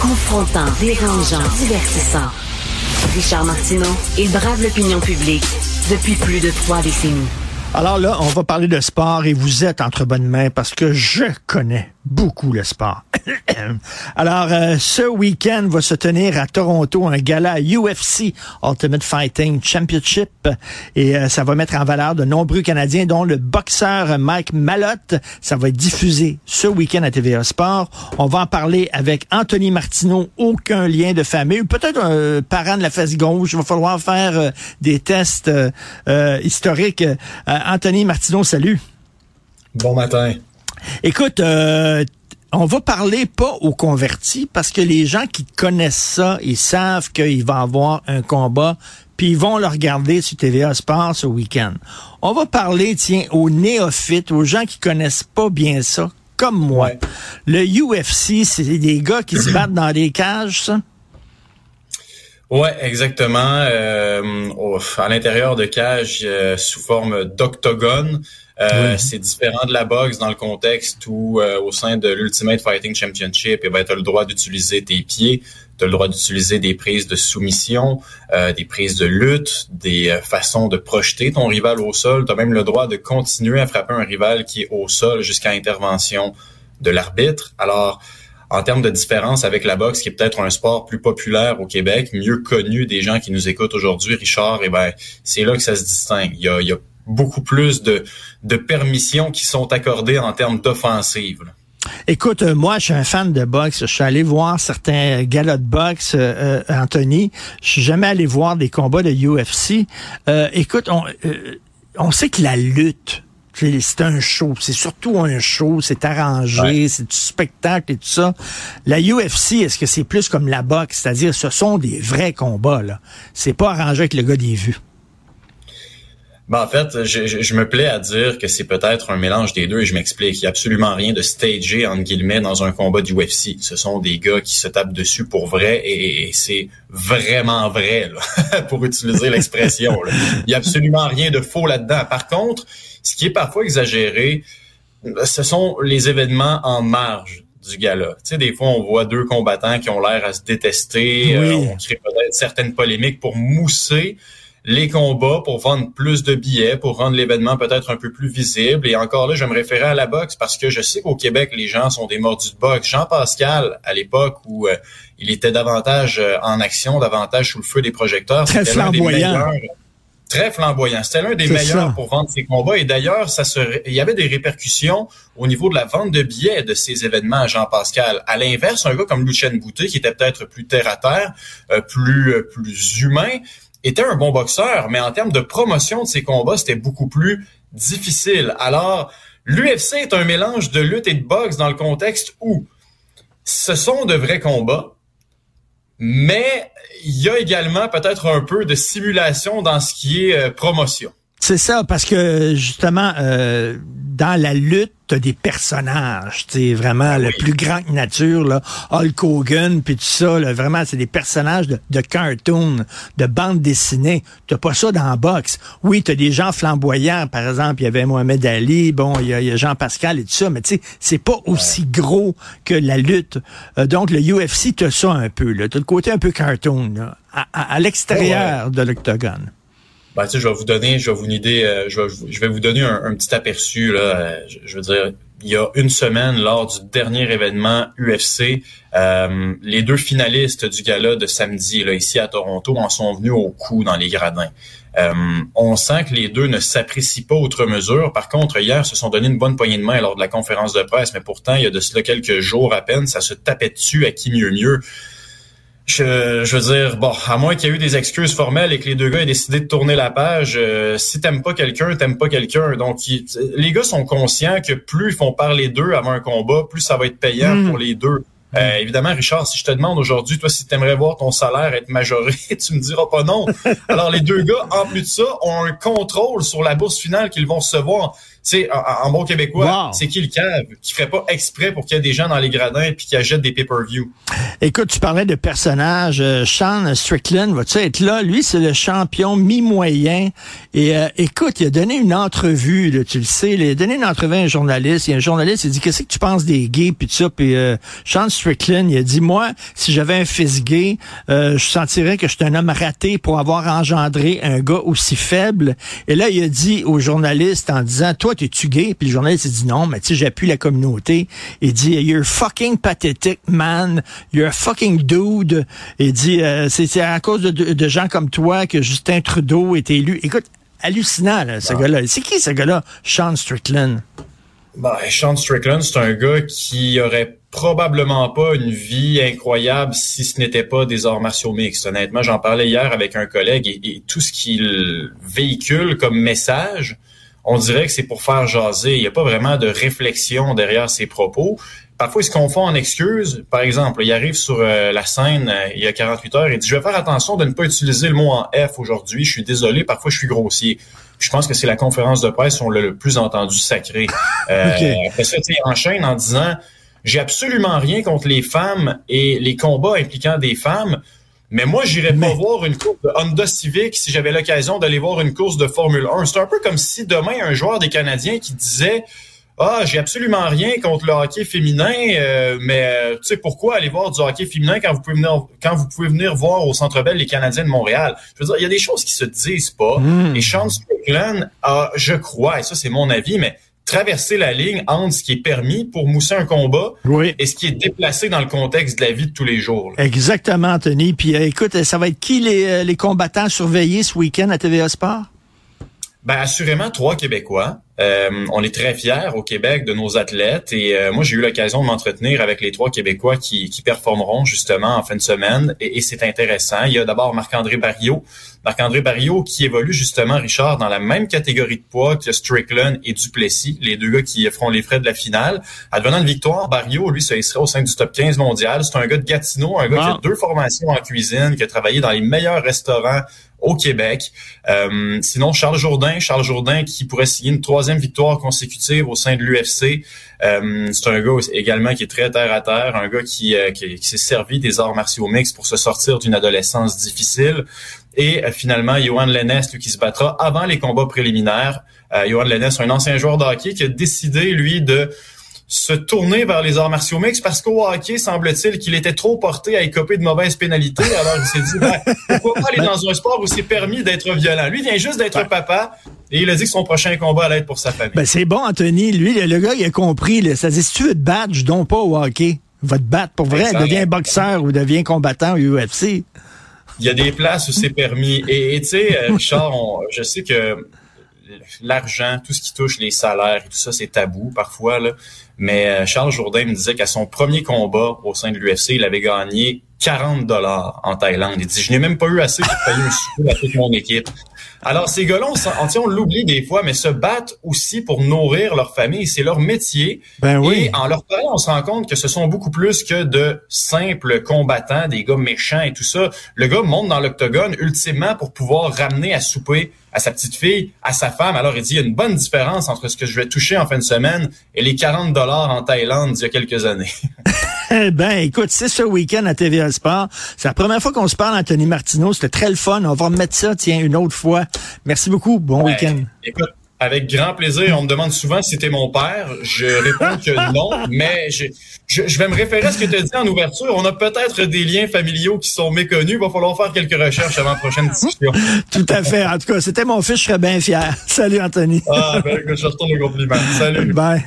Confrontant, dérangeant, divertissant. Richard Martineau, il brave l'opinion publique depuis plus de trois décennies. Alors là, on va parler de sport et vous êtes entre bonnes mains parce que je connais beaucoup le sport. Alors, euh, ce week-end va se tenir à Toronto un gala UFC, Ultimate Fighting Championship, et euh, ça va mettre en valeur de nombreux Canadiens, dont le boxeur Mike Malotte. Ça va être diffusé ce week-end à TVA Sport. On va en parler avec Anthony Martineau, aucun lien de famille, peut-être un parent de la fesse gauche. Il va falloir faire euh, des tests historiques. Anthony Martineau, salut. Bon matin. Écoute, euh, on va parler pas aux convertis parce que les gens qui connaissent ça, ils savent qu'il va y avoir un combat, puis ils vont le regarder sur TVA Sport ce week-end. On va parler, tiens, aux néophytes, aux gens qui connaissent pas bien ça, comme moi. Le UFC, c'est des gars qui se battent dans des cages, ça? Ouais, exactement. Euh, à l'intérieur de cages euh, sous forme d'octogone. Euh, c'est différent de la boxe dans le contexte où, euh, au sein de l'Ultimate Fighting Championship, eh ben, tu as le droit d'utiliser tes pieds, tu as le droit d'utiliser des prises de soumission, euh, des prises de lutte, des façons de projeter ton rival au sol. Tu as même le droit de continuer à frapper un rival qui est au sol jusqu'à intervention de l'arbitre. Alors, en termes de différence avec la boxe, qui est peut-être un sport plus populaire au Québec, mieux connu des gens qui nous écoutent aujourd'hui, Richard, eh ben, c'est là que ça se distingue. Il y a, il y a beaucoup plus de, de permissions qui sont accordées en termes d'offensive. Écoute, euh, moi, je suis un fan de boxe. Je suis allé voir certains galas de boxe, euh, euh, Anthony. Je suis jamais allé voir des combats de UFC. écoute, on, on sait que la lutte, c'est un show. C'est surtout un show. C'est arrangé. C'est du spectacle et tout ça. La UFC, est-ce que c'est plus comme la boxe? C'est-à-dire, ce sont des vrais combats, là. C'est pas arrangé avec le gars des vues. Ben, en fait, je, je, me plais à dire que c'est peut-être un mélange des deux et je m'explique. Il n'y a absolument rien de stagé, entre guillemets, dans un combat du UFC. Ce sont des gars qui se tapent dessus pour vrai et, c'est vraiment vrai, là, pour utiliser l'expression. Il n'y a absolument rien de faux là-dedans. Par contre, ce qui est parfois exagéré, ce sont les événements en marge du gala. Tu sais, des fois, on voit deux combattants qui ont l'air à se détester. Euh, on crée peut-être certaines polémiques pour mousser les combats pour vendre plus de billets, pour rendre l'événement peut-être un peu plus visible. Et encore là, je me référais à la boxe parce que je sais qu'au Québec, les gens sont des mordus de boxe. Jean Pascal, à l'époque où euh, il était davantage euh, en action, davantage sous le feu des projecteurs, très flamboyant. très flamboyant. C'était l'un des meilleurs pour vendre ses combats. Et d'ailleurs, ça se, il y avait des répercussions au niveau de la vente de billets de ces événements à Jean Pascal. À l'inverse, un gars comme Lucien Boutet, qui était peut-être plus terre à terre, euh, plus plus humain, était un bon boxeur, mais en termes de promotion de ses combats, c'était beaucoup plus difficile. Alors, l'UFC est un mélange de lutte et de boxe dans le contexte où ce sont de vrais combats, mais il y a également peut-être un peu de simulation dans ce qui est euh, promotion. C'est ça, parce que justement, euh, dans la lutte, t'as des personnages, tu vraiment ben le plus grand que nature, là, Hulk Hogan, puis tout ça, là, vraiment, c'est des personnages de, de, cartoon, de bande dessinée. T'as pas ça dans la boxe. Oui, t'as des gens flamboyants, par exemple, il y avait Mohamed Ali, bon, il y a, Jean Pascal et tout ça, mais tu sais, c'est pas aussi gros que la lutte. Euh, donc, le UFC, t'as ça un peu, là. T'as le côté un peu cartoon, là, à, l'extérieur de l'octogone. Ben, tu sais, je vais vous donner, je vais vous une idée, euh, je, vais, je vais vous donner un, petit aperçu là. Euh, je, veux dire, il y a une semaine, lors du dernier événement UFC, euh, les deux finalistes du gala de samedi là ici à Toronto en sont venus au coup dans les gradins. on sent que les deux ne s'apprécient pas outre mesure. Par contre, hier, se sont donné une bonne poignée de main lors de la conférence de presse, mais pourtant, il y a de cela quelques jours à peine, ça se tapait dessus à qui mieux mieux. Je, je, veux dire, bon, à moins qu'il y ait eu des excuses formelles et que les deux gars aient décidé de tourner la page, euh, si t'aimes pas quelqu'un, t'aimes pas quelqu'un. Donc, les gars sont conscients que plus ils font parler d'eux avant un combat, plus ça va être payant hmm. pour les deux. Euh, évidemment, Richard, si je te demande aujourd'hui, toi, si tu aimerais voir ton salaire être majoré, tu me diras pas non. Alors, les deux gars, en plus de ça, ont un contrôle sur la bourse finale qu'ils vont recevoir. Sais, en, bon québécois, c'est qui le cave qui ferait pas exprès pour qu'il y ait des gens dans les gradins puis qui achètent des pay-per-view? Écoute, tu parlais de personnages. Euh, Sean Strickland, va-tu être là? Lui, c'est le champion mi-moyen. Et euh, écoute, il a donné une entrevue, là, tu le sais. Il a donné une entrevue à un journaliste. Il y a un journaliste, il dit, qu'est-ce que tu penses des gays? Puis tout ça? Puis euh, Sean Strickland, il a dit, moi, si j'avais un fils gay, je sentirais que je suis un homme raté pour avoir engendré un gars aussi faible. Et là, il a dit au journaliste en disant, toi, t'es-tu gay? Puis le journaliste, il dit, non, mais tu sais, j'appuie la communauté. Il dit, you're fucking pathetic, man. You're a fucking dude. Il dit, euh, c'est à cause de, gens comme toi que Justin Trudeau est élu. Écoute, hallucinant, ce ah. gars-là. C'est qui ce gars-là? Sean Strickland. Ben, Sean Strickland, c'est un gars qui aurait probablement pas une vie incroyable si ce n'était pas des arts martiaux mixtes. Honnêtement, j'en parlais hier avec un collègue et, tout ce qu'il véhicule comme message, on dirait que c'est pour faire jaser. Il n'y a pas vraiment de réflexion derrière ses propos. Parfois, il se confond en excuses. Par exemple, il arrive sur euh, la scène euh, il y a 48 heures et dit, je vais faire attention de ne pas utiliser le mot en F aujourd'hui. Je suis désolé, parfois je suis grossier. Je pense que c'est la conférence de presse où on l'a le plus entendu sacré. Euh, Après ça, il enchaîne en disant, j'ai absolument rien contre les femmes et les combats impliquant des femmes. Mais moi, j'irais pas voir une course de Honda Civic si j'avais l'occasion d'aller voir une course de Formule 1. C'est un peu comme si demain, un joueur des Canadiens qui disait ah, j'ai absolument rien contre le hockey féminin, euh, mais euh, tu sais pourquoi aller voir du hockey féminin quand vous pouvez venir quand vous pouvez venir voir au Centre Bell les Canadiens de Montréal. Je veux dire, il y a des choses qui se disent pas. Hmm. Et Sean Strickland a, je crois, et ça c'est mon avis, mais traverser la ligne entre ce qui est permis pour mousser un combat et ce qui est déplacé dans le contexte de la vie de tous les jours. Exactement, Anthony. Puis euh, écoute, ça va être qui les, les combattants surveillés ce week-end à TVA Sport? Ben assurément trois Québécois. Euh, on est très fiers au Québec de nos athlètes et euh, moi j'ai eu l'occasion de m'entretenir avec les trois Québécois qui, qui performeront justement en fin de semaine et, c'est intéressant. Il y a d'abord Marc-André Barriot, Marc-André Barriot qui évolue justement Richard dans la même catégorie de poids que Strickland et Duplessis, les deux gars qui feront les frais de la finale. Advenant une victoire, Barriot lui ça serait au sein du top 15 mondial. C'est un gars de Gatineau, un gars qui a ah. deux formations en cuisine, qui a travaillé dans les meilleurs restaurants au Québec. Euh, sinon, Charles Jourdain, Charles Jourdain qui pourrait signer une troisième victoire consécutive au sein de l'UFC. Euh, c'est un gars également qui est très terre à terre, un gars qui, euh, s'est servi des arts martiaux mixtes pour se sortir d'une adolescence difficile. Et finalement, Johan Lennes, qui se battra avant les combats préliminaires. Johan Lennes, un ancien joueur de hockey qui a décidé, lui, de se tourner vers les arts martiaux mixtes parce qu'au hockey, semble-t-il qu'il était trop porté à écoper de mauvaises pénalités. Alors il s'est dit, ben, pourquoi pas aller dans un sport où c'est permis d'être violent? Lui vient juste d'être papa et il a dit que son prochain combat allait être pour sa famille. Ben, c'est bon, Anthony. Lui, le, gars, il a compris. Là. Ça dit, si tu veux te battre, je donne pas au hockey. Va te battre pour vrai. Deviens boxeur ou deviens combattant au UFC. Il y a des places où c'est permis. Et tu sais, euh, Richard, je sais que l'argent, tout ce qui touche les salaires et tout ça, c'est tabou parfois. Là. Mais euh, Charles Jourdain me disait qu'à son premier combat au sein de l'UFC, il avait gagné 40 dollars en Thaïlande. Il dit, je n'ai même pas eu assez pour payer un souper à toute mon équipe. Alors, ces gars-là, on, on l'oublie des fois, mais se battent aussi pour nourrir leur famille. C'est leur métier. Ben oui. Et en leur parlant, on se rend compte que ce sont beaucoup plus que de simples combattants, des gars méchants et tout ça. Le gars monte dans l'octogone ultimement pour pouvoir ramener à souper à sa petite fille, à sa femme. Alors, il dit, il y a une bonne différence entre ce que je vais toucher en fin de semaine et les 40 dollars en Thaïlande d'il y a quelques années. eh ben, écoute, c'est ce week-end à TVA Sport. C'est la première fois qu'on se parle, Anthony Martineau. C'était très le fun. On va remettre ça, tiens, une autre fois. Merci beaucoup. Bon week-end. Écoute, avec grand plaisir. On me demande souvent si c'était mon père. Je réponds que non, mais je, je, vais me référer à ce que tu as dit en ouverture. On a peut-être des liens familiaux qui sont méconnus. Il va falloir faire quelques recherches avant la prochaine discussion. Tout à fait. En tout cas, c'était mon fils. Je serais bien fier. Salut, Anthony. Ah, ben, je retourne le compliment. Salut. Bye.